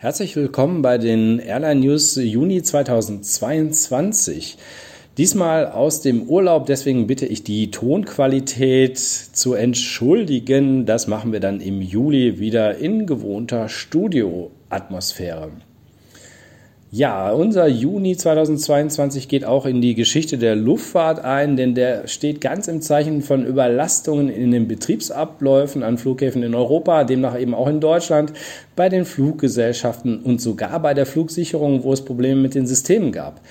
Herzlich willkommen bei den Airline News Juni 2022. Diesmal aus dem Urlaub, deswegen bitte ich die Tonqualität zu entschuldigen. Das machen wir dann im Juli wieder in gewohnter Studioatmosphäre. Ja, unser Juni 2022 geht auch in die Geschichte der Luftfahrt ein, denn der steht ganz im Zeichen von Überlastungen in den Betriebsabläufen an Flughäfen in Europa, demnach eben auch in Deutschland, bei den Fluggesellschaften und sogar bei der Flugsicherung, wo es Probleme mit den Systemen gab.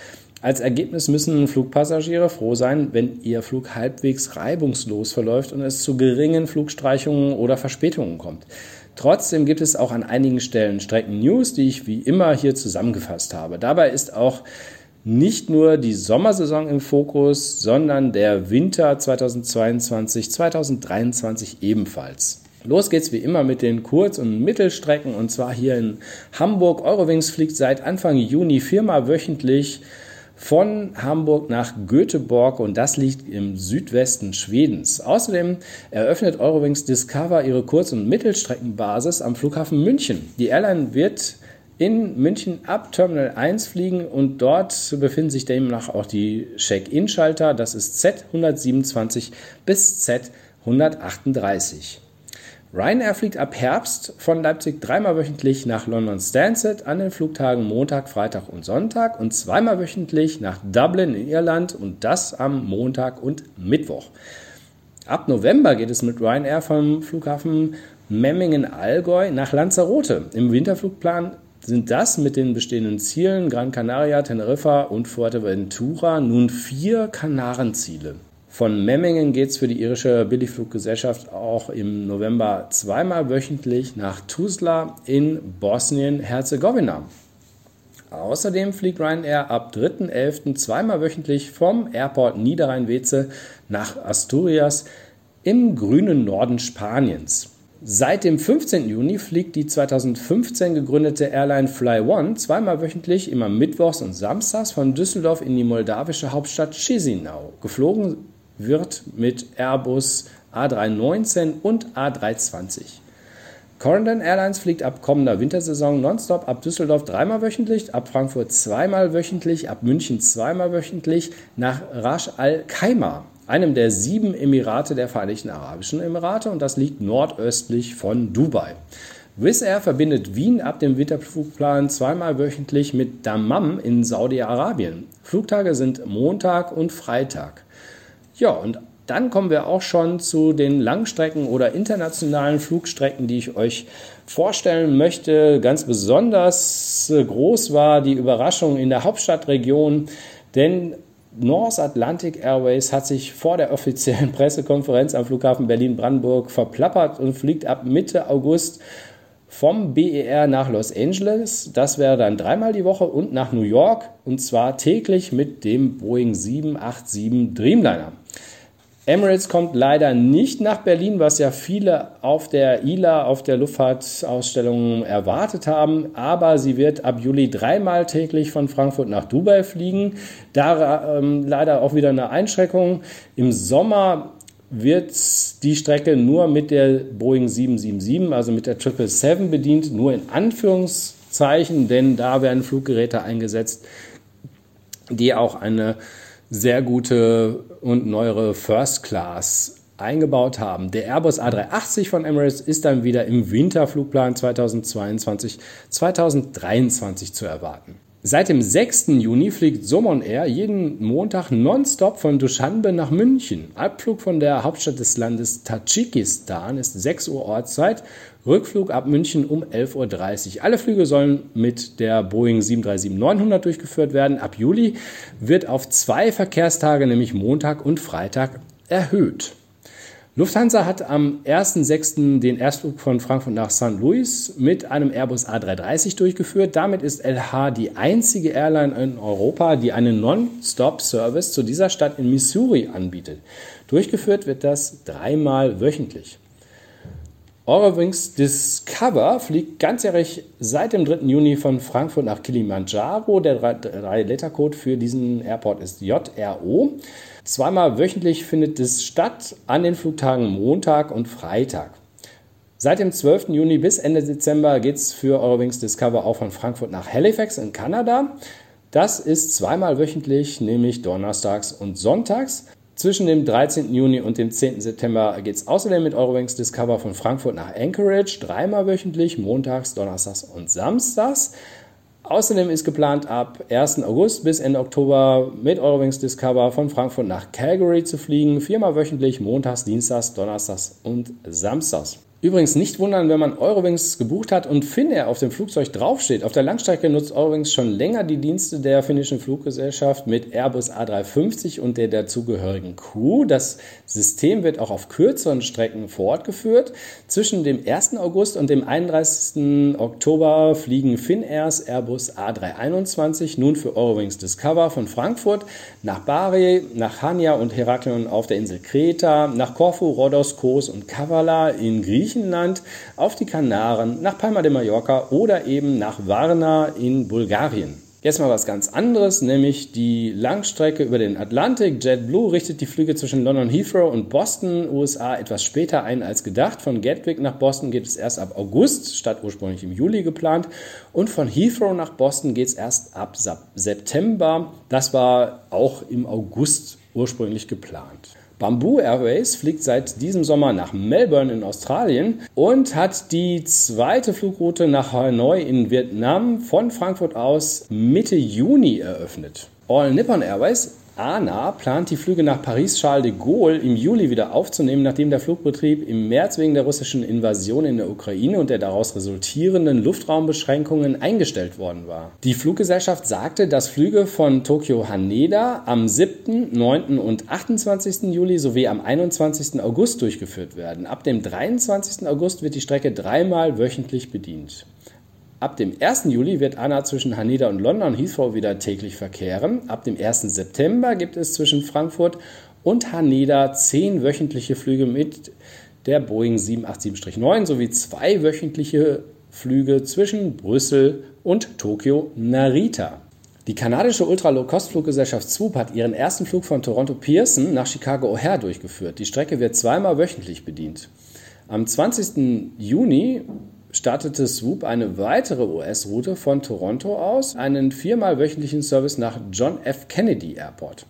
Als Ergebnis müssen Flugpassagiere froh sein, wenn ihr Flug halbwegs reibungslos verläuft und es zu geringen Flugstreichungen oder Verspätungen kommt. Trotzdem gibt es auch an einigen Stellen Strecken-News, die ich wie immer hier zusammengefasst habe. Dabei ist auch nicht nur die Sommersaison im Fokus, sondern der Winter 2022, 2023 ebenfalls. Los geht's wie immer mit den Kurz- und Mittelstrecken und zwar hier in Hamburg. Eurowings fliegt seit Anfang Juni viermal wöchentlich von Hamburg nach Göteborg und das liegt im Südwesten Schwedens. Außerdem eröffnet Eurowings Discover ihre Kurz- und Mittelstreckenbasis am Flughafen München. Die Airline wird in München ab Terminal 1 fliegen und dort befinden sich demnach auch die Check-in-Schalter. Das ist Z127 bis Z138. Ryanair fliegt ab Herbst von Leipzig dreimal wöchentlich nach London Stansted an den Flugtagen Montag, Freitag und Sonntag und zweimal wöchentlich nach Dublin in Irland und das am Montag und Mittwoch. Ab November geht es mit Ryanair vom Flughafen Memmingen-Allgäu nach Lanzarote. Im Winterflugplan sind das mit den bestehenden Zielen Gran Canaria, Teneriffa und Fuerteventura nun vier Kanarenziele. Von Memmingen geht es für die irische Billigfluggesellschaft auch im November zweimal wöchentlich nach Tuzla in Bosnien-Herzegowina. Außerdem fliegt Ryanair ab 3.11. zweimal wöchentlich vom Airport Niederrhein-Weze nach Asturias im grünen Norden Spaniens. Seit dem 15. Juni fliegt die 2015 gegründete Airline Fly One zweimal wöchentlich, immer mittwochs und samstags von Düsseldorf in die moldawische Hauptstadt Chisinau. Geflogen wird mit Airbus A319 und A320. Corendon Airlines fliegt ab kommender Wintersaison nonstop ab Düsseldorf dreimal wöchentlich, ab Frankfurt zweimal wöchentlich, ab München zweimal wöchentlich nach Rasch Al Khaimah, einem der sieben Emirate der Vereinigten Arabischen Emirate und das liegt nordöstlich von Dubai. Wizz Air verbindet Wien ab dem Winterflugplan zweimal wöchentlich mit Dammam in Saudi-Arabien. Flugtage sind Montag und Freitag. Ja, und dann kommen wir auch schon zu den Langstrecken oder internationalen Flugstrecken, die ich euch vorstellen möchte. Ganz besonders äh, groß war die Überraschung in der Hauptstadtregion, denn North Atlantic Airways hat sich vor der offiziellen Pressekonferenz am Flughafen Berlin-Brandenburg verplappert und fliegt ab Mitte August vom BER nach Los Angeles. Das wäre dann dreimal die Woche und nach New York und zwar täglich mit dem Boeing 787 Dreamliner. Emirates kommt leider nicht nach Berlin, was ja viele auf der ILA, auf der Luftfahrtausstellung erwartet haben. Aber sie wird ab Juli dreimal täglich von Frankfurt nach Dubai fliegen. Da ähm, leider auch wieder eine Einschränkung. Im Sommer wird die Strecke nur mit der Boeing 777, also mit der 777 bedient, nur in Anführungszeichen, denn da werden Fluggeräte eingesetzt, die auch eine sehr gute und neuere First Class eingebaut haben. Der Airbus A380 von Emirates ist dann wieder im Winterflugplan 2022, 2023 zu erwarten. Seit dem 6. Juni fliegt Somon Air jeden Montag nonstop von Dushanbe nach München. Abflug von der Hauptstadt des Landes Tadschikistan ist 6 Uhr Ortszeit Rückflug ab München um 11.30 Uhr. Alle Flüge sollen mit der Boeing 737-900 durchgeführt werden. Ab Juli wird auf zwei Verkehrstage, nämlich Montag und Freitag, erhöht. Lufthansa hat am 1.6. den Erstflug von Frankfurt nach St. Louis mit einem Airbus A330 durchgeführt. Damit ist LH die einzige Airline in Europa, die einen Non-Stop-Service zu dieser Stadt in Missouri anbietet. Durchgeführt wird das dreimal wöchentlich. Eurowings Discover fliegt ganzjährig seit dem 3. Juni von Frankfurt nach Kilimanjaro. Der 3-Letter-Code für diesen Airport ist JRO. Zweimal wöchentlich findet es statt an den Flugtagen Montag und Freitag. Seit dem 12. Juni bis Ende Dezember geht es für Eurowings Discover auch von Frankfurt nach Halifax in Kanada. Das ist zweimal wöchentlich, nämlich donnerstags und sonntags. Zwischen dem 13. Juni und dem 10. September geht es außerdem mit Eurowings Discover von Frankfurt nach Anchorage, dreimal wöchentlich, montags, donnerstags und samstags. Außerdem ist geplant, ab 1. August bis Ende Oktober mit Eurowings Discover von Frankfurt nach Calgary zu fliegen, viermal wöchentlich, montags, dienstags, donnerstags und samstags. Übrigens nicht wundern, wenn man Eurowings gebucht hat und Finnair auf dem Flugzeug draufsteht. Auf der Langstrecke nutzt Eurowings schon länger die Dienste der finnischen Fluggesellschaft mit Airbus A350 und der dazugehörigen Crew. Das System wird auch auf kürzeren Strecken fortgeführt. Zwischen dem 1. August und dem 31. Oktober fliegen Finnairs Airbus A321 nun für Eurowings Discover von Frankfurt nach Bari, nach Hania und Heraklion auf der Insel Kreta, nach Korfu, Rhodos, Kos und Kavala in Griechenland Griechenland, auf die Kanaren, nach Palma de Mallorca oder eben nach Varna in Bulgarien. Jetzt mal was ganz anderes, nämlich die Langstrecke über den Atlantik. JetBlue richtet die Flüge zwischen London Heathrow und Boston, USA, etwas später ein als gedacht. Von Gatwick nach Boston geht es erst ab August, statt ursprünglich im Juli geplant. Und von Heathrow nach Boston geht es erst ab September. Das war auch im August ursprünglich geplant. Bamboo Airways fliegt seit diesem Sommer nach Melbourne in Australien und hat die zweite Flugroute nach Hanoi in Vietnam von Frankfurt aus Mitte Juni eröffnet. All Nippon Airways ANA plant die Flüge nach Paris-Charles de Gaulle im Juli wieder aufzunehmen, nachdem der Flugbetrieb im März wegen der russischen Invasion in der Ukraine und der daraus resultierenden Luftraumbeschränkungen eingestellt worden war. Die Fluggesellschaft sagte, dass Flüge von Tokio Haneda am 7., 9. und 28. Juli sowie am 21. August durchgeführt werden. Ab dem 23. August wird die Strecke dreimal wöchentlich bedient. Ab dem 1. Juli wird ANA zwischen Haneda und London Heathrow wieder täglich verkehren. Ab dem 1. September gibt es zwischen Frankfurt und Haneda zehn wöchentliche Flüge mit der Boeing 787-9 sowie zwei wöchentliche Flüge zwischen Brüssel und Tokio Narita. Die kanadische Ultra-Low-Cost-Fluggesellschaft Swoop hat ihren ersten Flug von Toronto Pearson nach Chicago O'Hare durchgeführt. Die Strecke wird zweimal wöchentlich bedient. Am 20. Juni startete Swoop eine weitere US-Route von Toronto aus, einen viermal wöchentlichen Service nach John F. Kennedy Airport.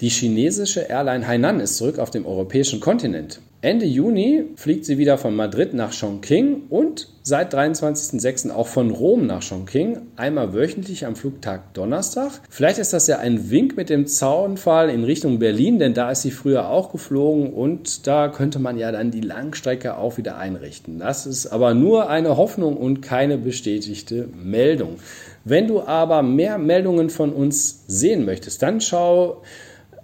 Die chinesische Airline Hainan ist zurück auf dem europäischen Kontinent. Ende Juni fliegt sie wieder von Madrid nach Chongqing und seit 23.06. auch von Rom nach Chongqing, einmal wöchentlich am Flugtag Donnerstag. Vielleicht ist das ja ein Wink mit dem Zaunfall in Richtung Berlin, denn da ist sie früher auch geflogen und da könnte man ja dann die Langstrecke auch wieder einrichten. Das ist aber nur eine Hoffnung und keine bestätigte Meldung. Wenn du aber mehr Meldungen von uns sehen möchtest, dann schau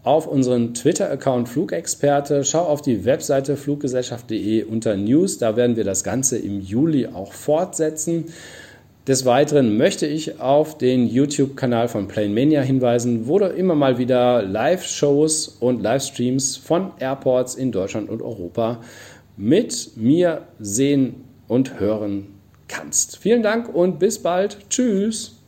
auf unseren Twitter-Account Flugexperte. Schau auf die Webseite fluggesellschaft.de unter News. Da werden wir das Ganze im Juli auch fortsetzen. Des Weiteren möchte ich auf den YouTube-Kanal von Planemania hinweisen, wo du immer mal wieder Live-Shows und Livestreams von Airports in Deutschland und Europa mit mir sehen und hören kannst. Vielen Dank und bis bald. Tschüss.